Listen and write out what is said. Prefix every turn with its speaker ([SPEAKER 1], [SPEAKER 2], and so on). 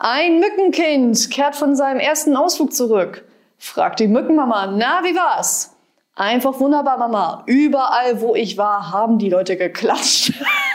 [SPEAKER 1] Ein Mückenkind kehrt von seinem ersten Ausflug zurück. Fragt die Mückenmama, na, wie war's? Einfach wunderbar, Mama. Überall, wo ich war, haben die Leute geklatscht.